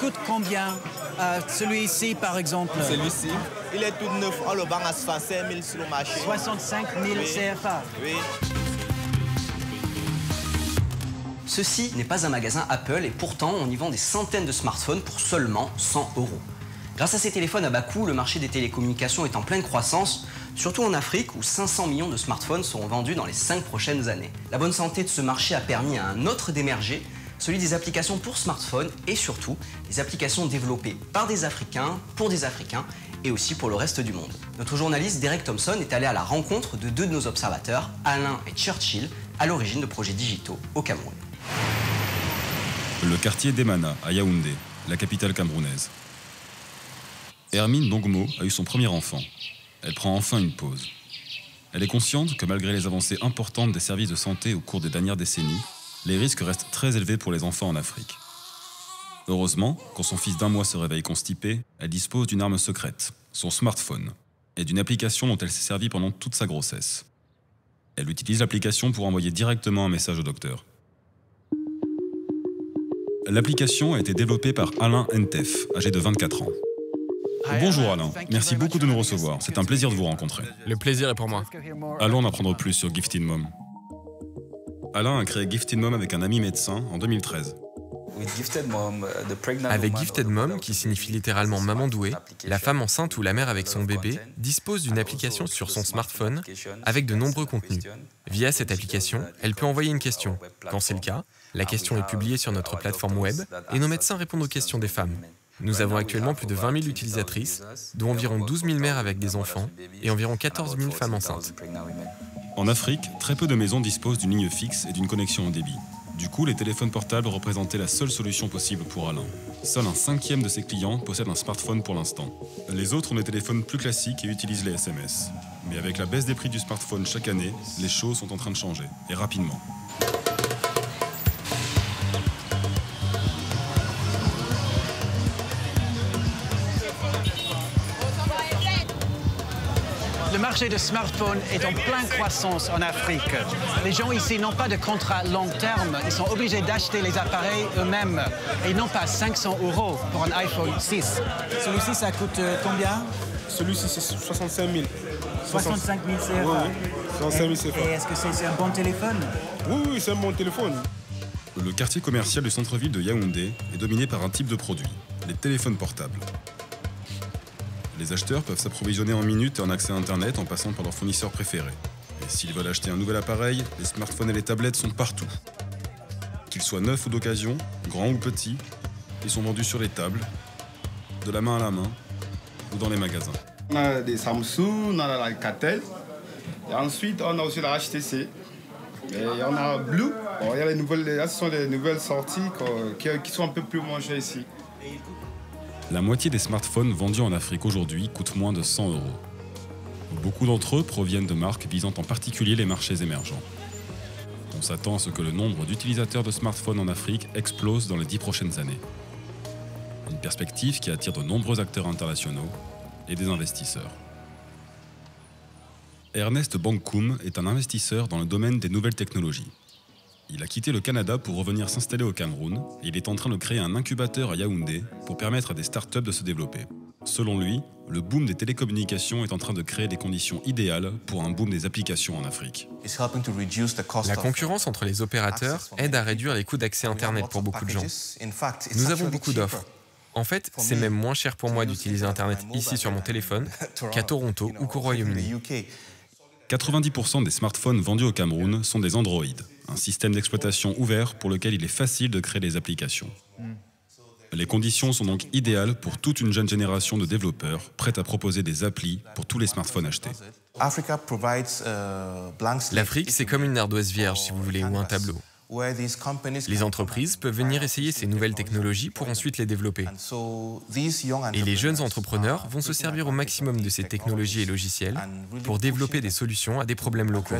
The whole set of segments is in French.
coûte combien euh, Celui-ci, par exemple? Celui-ci, il est tout neuf. On le vend à 65 000 sur le marché. 65 000 Oui. CFA. Oui. Ceci n'est pas un magasin Apple et pourtant on y vend des centaines de smartphones pour seulement 100 euros. Grâce à ces téléphones à bas coût, le marché des télécommunications est en pleine croissance, surtout en Afrique où 500 millions de smartphones seront vendus dans les 5 prochaines années. La bonne santé de ce marché a permis à un autre d'émerger, celui des applications pour smartphones et surtout des applications développées par des Africains, pour des Africains et aussi pour le reste du monde. Notre journaliste Derek Thompson est allé à la rencontre de deux de nos observateurs, Alain et Churchill, à l'origine de projets digitaux au Cameroun. Le quartier d'Emana, à Yaoundé, la capitale camerounaise. Hermine Dongmo a eu son premier enfant. Elle prend enfin une pause. Elle est consciente que malgré les avancées importantes des services de santé au cours des dernières décennies, les risques restent très élevés pour les enfants en Afrique. Heureusement, quand son fils d'un mois se réveille constipé, elle dispose d'une arme secrète, son smartphone, et d'une application dont elle s'est servie pendant toute sa grossesse. Elle utilise l'application pour envoyer directement un message au docteur. L'application a été développée par Alain Ntef, âgé de 24 ans. Bonjour Alain, merci beaucoup de nous recevoir. C'est un plaisir de vous rencontrer. Le plaisir est pour moi. Allons en apprendre plus sur Gifted Mom. Alain a créé Gifted Mom avec un ami médecin en 2013. Avec Gifted Mom, qui signifie littéralement maman douée, la femme enceinte ou la mère avec son bébé dispose d'une application sur son smartphone avec de nombreux contenus. Via cette application, elle peut envoyer une question. Quand c'est le cas, la question est publiée sur notre plateforme web et nos médecins répondent aux questions des femmes. Nous avons actuellement plus de 20 000 utilisatrices, dont environ 12 000 mères avec des enfants et environ 14 000 femmes enceintes. En Afrique, très peu de maisons disposent d'une ligne fixe et d'une connexion au débit. Du coup, les téléphones portables représentaient la seule solution possible pour Alain. Seul un cinquième de ses clients possède un smartphone pour l'instant. Les autres ont des téléphones plus classiques et utilisent les SMS. Mais avec la baisse des prix du smartphone chaque année, les choses sont en train de changer, et rapidement. Marché de smartphones est en pleine croissance en Afrique. Les gens ici n'ont pas de contrat long terme. Ils sont obligés d'acheter les appareils eux-mêmes et non pas 500 euros pour un iPhone 6. Celui-ci, ça coûte euh, combien? Celui-ci, c'est 65 000. 65 000 CFA. Oui, oui. 65 000 CFA. Et est-ce que c'est c'est un bon téléphone? Oui, oui, c'est un bon téléphone. Le quartier commercial du centre-ville de Yaoundé est dominé par un type de produit, les téléphones portables. Les acheteurs peuvent s'approvisionner en minutes et en accès à Internet en passant par leur fournisseur préféré. Et s'ils veulent acheter un nouvel appareil, les smartphones et les tablettes sont partout. Qu'ils soient neufs ou d'occasion, grands ou petits, ils sont vendus sur les tables, de la main à la main ou dans les magasins. On a des Samsung, on a la. Et ensuite, on a aussi la HTC. Et on a Blue. Il y a les ce sont les nouvelles sorties qui, qui sont un peu plus chères ici. La moitié des smartphones vendus en Afrique aujourd'hui coûtent moins de 100 euros. Beaucoup d'entre eux proviennent de marques visant en particulier les marchés émergents. On s'attend à ce que le nombre d'utilisateurs de smartphones en Afrique explose dans les dix prochaines années. Une perspective qui attire de nombreux acteurs internationaux et des investisseurs. Ernest Bankoum est un investisseur dans le domaine des nouvelles technologies. Il a quitté le Canada pour revenir s'installer au Cameroun et il est en train de créer un incubateur à Yaoundé pour permettre à des startups de se développer. Selon lui, le boom des télécommunications est en train de créer des conditions idéales pour un boom des applications en Afrique. La concurrence entre les opérateurs aide à réduire les coûts d'accès Internet pour beaucoup de gens. Nous avons beaucoup d'offres. En fait, c'est même moins cher pour moi d'utiliser Internet ici sur mon téléphone qu'à Toronto ou qu'au Royaume-Uni. 90% des smartphones vendus au Cameroun sont des Android, un système d'exploitation ouvert pour lequel il est facile de créer des applications. Les conditions sont donc idéales pour toute une jeune génération de développeurs prêts à proposer des applis pour tous les smartphones achetés. L'Afrique, c'est comme une ardoise vierge, si vous voulez, ou un tableau. Les entreprises peuvent venir essayer ces nouvelles technologies pour ensuite les développer. Et les jeunes entrepreneurs vont se servir au maximum de ces technologies et logiciels pour développer des solutions à des problèmes locaux.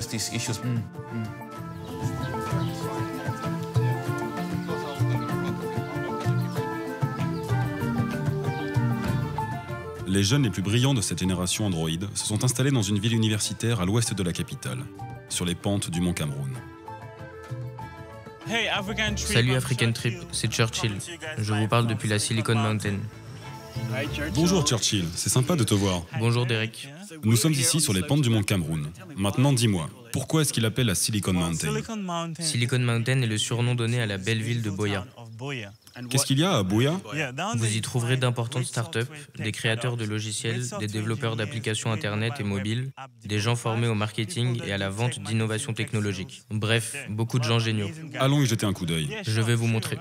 Les jeunes les plus brillants de cette génération Android se sont installés dans une ville universitaire à l'ouest de la capitale, sur les pentes du mont Cameroun. Salut African Trip, c'est Churchill. Je vous parle depuis la Silicon Mountain. Bonjour Churchill, c'est sympa de te voir. Bonjour Derek. Nous sommes ici sur les pentes du mont Cameroun. Maintenant dis-moi, pourquoi est-ce qu'il appelle la Silicon Mountain? Silicon Mountain est le surnom donné à la belle ville de Boya. Qu'est-ce qu'il y a à Bouya Vous y trouverez d'importantes startups, des créateurs de logiciels, des développeurs d'applications Internet et mobiles, des gens formés au marketing et à la vente d'innovations technologiques. Bref, beaucoup de gens géniaux. Allons y jeter un coup d'œil. Je vais vous montrer.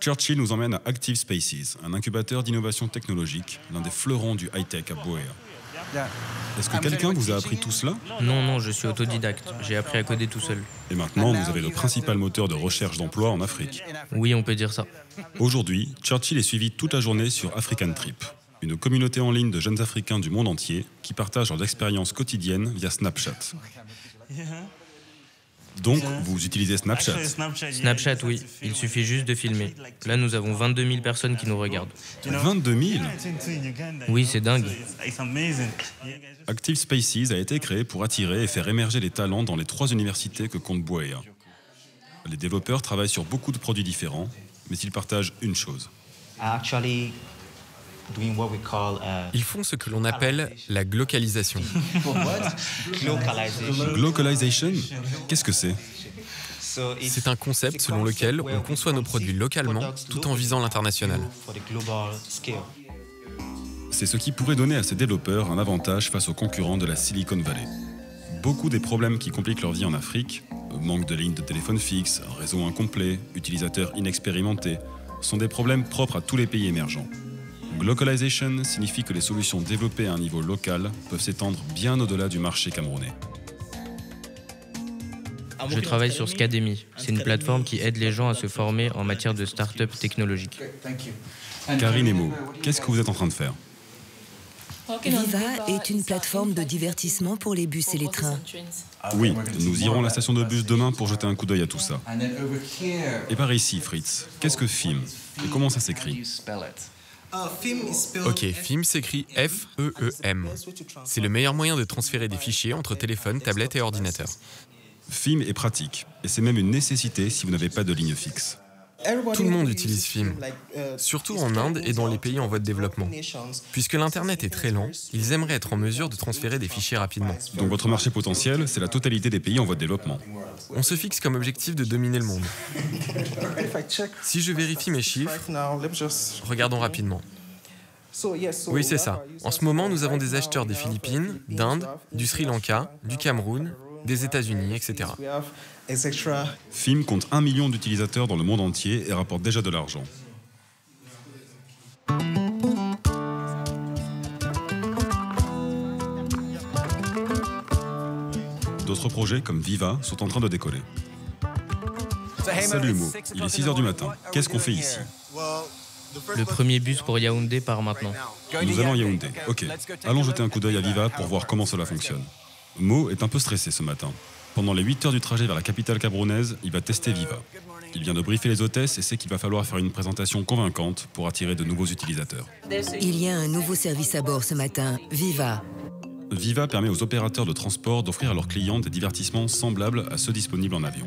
Churchill nous emmène à Active Spaces, un incubateur d'innovation technologique, l'un des fleurons du high-tech à Bouya. Est-ce que quelqu'un vous a appris tout cela? Non, non, je suis autodidacte. J'ai appris à coder tout seul. Et maintenant, vous avez le principal moteur de recherche d'emploi en Afrique. Oui, on peut dire ça. Aujourd'hui, Churchill est suivi toute la journée sur African Trip, une communauté en ligne de jeunes Africains du monde entier qui partagent leurs expériences quotidiennes via Snapchat. Donc, vous utilisez Snapchat Snapchat, oui. Il suffit juste de filmer. Là, nous avons 22 000 personnes qui nous regardent. 22 000 Oui, c'est dingue. Active Spaces a été créé pour attirer et faire émerger les talents dans les trois universités que compte Bouéa. Les développeurs travaillent sur beaucoup de produits différents, mais ils partagent une chose. Ils font ce que l'on appelle la glocalisation. Glocalization Qu'est-ce que c'est? C'est un concept selon lequel on conçoit nos produits localement tout en visant l'international. C'est ce qui pourrait donner à ces développeurs un avantage face aux concurrents de la Silicon Valley. Beaucoup des problèmes qui compliquent leur vie en Afrique, manque de lignes de téléphone fixe, réseau incomplet, utilisateurs inexpérimentés, sont des problèmes propres à tous les pays émergents. Glocalization signifie que les solutions développées à un niveau local peuvent s'étendre bien au-delà du marché camerounais. Je travaille sur Scademy. C'est une plateforme qui aide les gens à se former en matière de start-up technologique. Karine Emo, qu'est-ce que vous êtes en train de faire? Viva est une plateforme de divertissement pour les bus et les trains. Oui, nous irons à la station de bus demain pour jeter un coup d'œil à tout ça. Et par ici, Fritz, qu'est-ce que FIM? Et comment ça s'écrit? Ok, FIM s'écrit F-E-E-M. C'est le meilleur moyen de transférer des fichiers entre téléphone, tablette et ordinateur. FIM est pratique, et c'est même une nécessité si vous n'avez pas de ligne fixe. Tout le monde utilise FIM, surtout en Inde et dans les pays en voie de développement. Puisque l'Internet est très lent, ils aimeraient être en mesure de transférer des fichiers rapidement. Donc votre marché potentiel, c'est la totalité des pays en voie de développement. On se fixe comme objectif de dominer le monde. Si je vérifie mes chiffres, regardons rapidement. Oui, c'est ça. En ce moment, nous avons des acheteurs des Philippines, d'Inde, du Sri Lanka, du Cameroun, des États-Unis, etc. FIM compte un million d'utilisateurs dans le monde entier et rapporte déjà de l'argent. D'autres projets comme Viva sont en train de décoller. Salut Mo, il est 6h du matin. Qu'est-ce qu'on fait ici? Le premier bus pour Yaoundé part maintenant. Nous allons à Yaoundé. Ok. Allons jeter un coup d'œil à Viva pour voir comment cela fonctionne. Mo est un peu stressé ce matin. Pendant les 8 heures du trajet vers la capitale camerounaise, il va tester Viva. Il vient de briefer les hôtesses et sait qu'il va falloir faire une présentation convaincante pour attirer de nouveaux utilisateurs. Il y a un nouveau service à bord ce matin, Viva. Viva permet aux opérateurs de transport d'offrir à leurs clients des divertissements semblables à ceux disponibles en avion.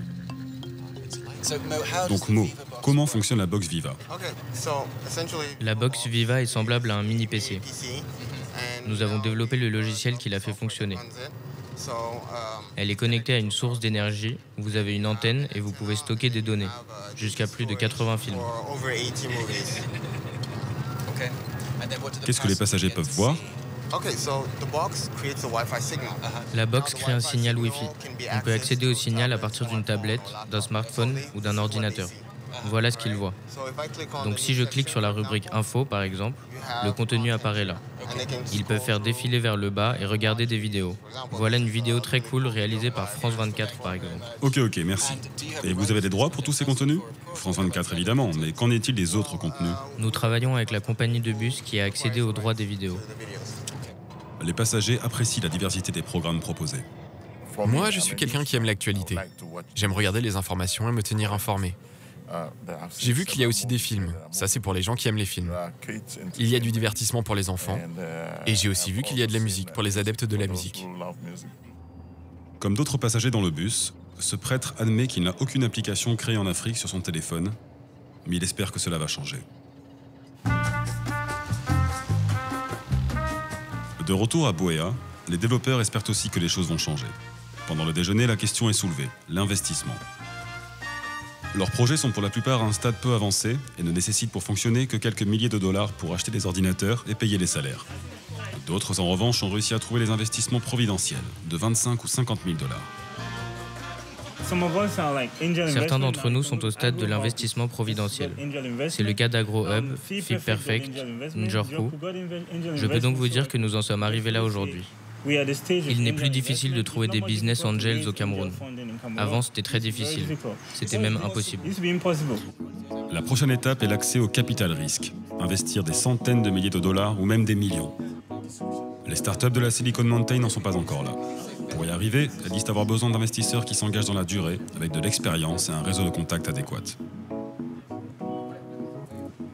Donc Mo, comment fonctionne la box Viva La box Viva est semblable à un mini PC. Nous avons développé le logiciel qui la fait fonctionner. Elle est connectée à une source d'énergie, vous avez une antenne et vous pouvez stocker des données, jusqu'à plus de 80 films. Qu'est-ce que les passagers peuvent voir La box crée un signal Wi-Fi. On peut accéder au signal à partir d'une tablette, d'un smartphone ou d'un ordinateur. Voilà ce qu'ils voient. Donc si je clique sur la rubrique Info, par exemple, le contenu apparaît là. Ils peuvent faire défiler vers le bas et regarder des vidéos. Voilà une vidéo très cool réalisée par France 24, par exemple. Ok, ok, merci. Et vous avez des droits pour tous ces contenus France 24, évidemment, mais qu'en est-il des autres contenus? Nous travaillons avec la compagnie de bus qui a accédé aux droits des vidéos. Les passagers apprécient la diversité des programmes proposés. Moi, je suis quelqu'un qui aime l'actualité. J'aime regarder les informations et me tenir informé. J'ai vu qu'il y a aussi des films. Ça, c'est pour les gens qui aiment les films. Il y a du divertissement pour les enfants. Et j'ai aussi vu qu'il y a de la musique pour les adeptes de la musique. Comme d'autres passagers dans le bus, Ce prêtre admet qu'il n'a aucune application créée en Afrique sur son téléphone, mais il espère que cela va changer. De retour à Boea, les développeurs espèrent aussi que les choses vont changer. Pendant le déjeuner, la question est soulevée, l'investissement. Leurs projets sont pour la plupart à un stade peu avancé et ne nécessitent pour fonctionner que quelques milliers de dollars pour acheter des ordinateurs et payer les salaires. D'autres, en revanche, ont réussi à trouver les investissements providentiels de 25 ou 50 000 dollars. Certains d'entre nous sont au stade de l'investissement providentiel. C'est le cas d'AgroHub, Fit Perfect, Njorku. Je peux donc vous dire que nous en sommes arrivés là aujourd'hui. Il n'est plus difficile de trouver des business angels au Cameroun. Avant, c'était très difficile. C'était même impossible. La prochaine étape est l'accès au capital risque, investir des centaines de milliers de dollars ou même des millions. Les startups de la Silicon Mountain n'en sont pas encore là. Pour y arriver, elles disent avoir besoin d'investisseurs qui s'engagent dans la durée, avec de l'expérience et un réseau de contacts adéquat.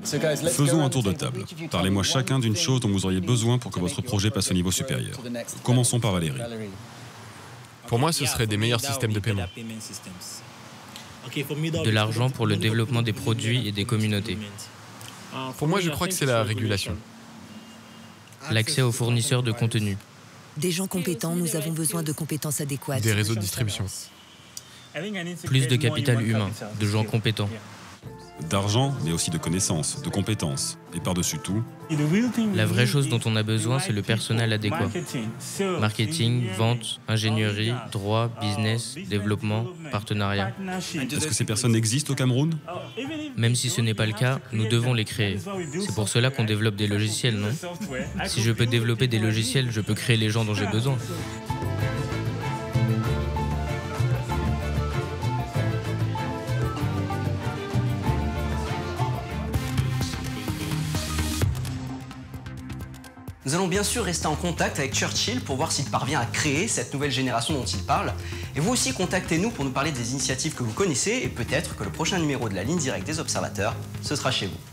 Faisons un tour de table. Parlez-moi chacun d'une chose dont vous auriez besoin pour que votre projet passe au niveau supérieur. Commençons par Valérie. Pour moi, ce serait des meilleurs systèmes de paiement. De l'argent pour le développement des produits et des communautés. Pour moi, je crois que c'est la régulation. L'accès aux fournisseurs de contenu. Des gens compétents, nous avons besoin de compétences adéquates. Des réseaux de distribution. Plus de capital humain, de gens compétents. D'argent, mais aussi de connaissances, de compétences. Et par-dessus tout, La vraie chose dont on a besoin, c'est le personnel adéquat. Marketing, vente, ingénierie, droit, business, développement, partenariat. est-ce que ces personnes existent au Cameroun? Même si ce n'est pas le cas, nous devons les créer. C'est pour cela qu'on développe des logiciels, non? Si je peux développer des logiciels, je peux créer les gens dont j'ai besoin. Nous allons bien sûr rester en contact avec Churchill pour voir s'il parvient à créer cette nouvelle génération dont il parle. Et vous aussi, contactez-nous pour nous parler des initiatives que vous connaissez et peut-être que le prochain numéro de la ligne directe des observateurs, ce sera chez vous.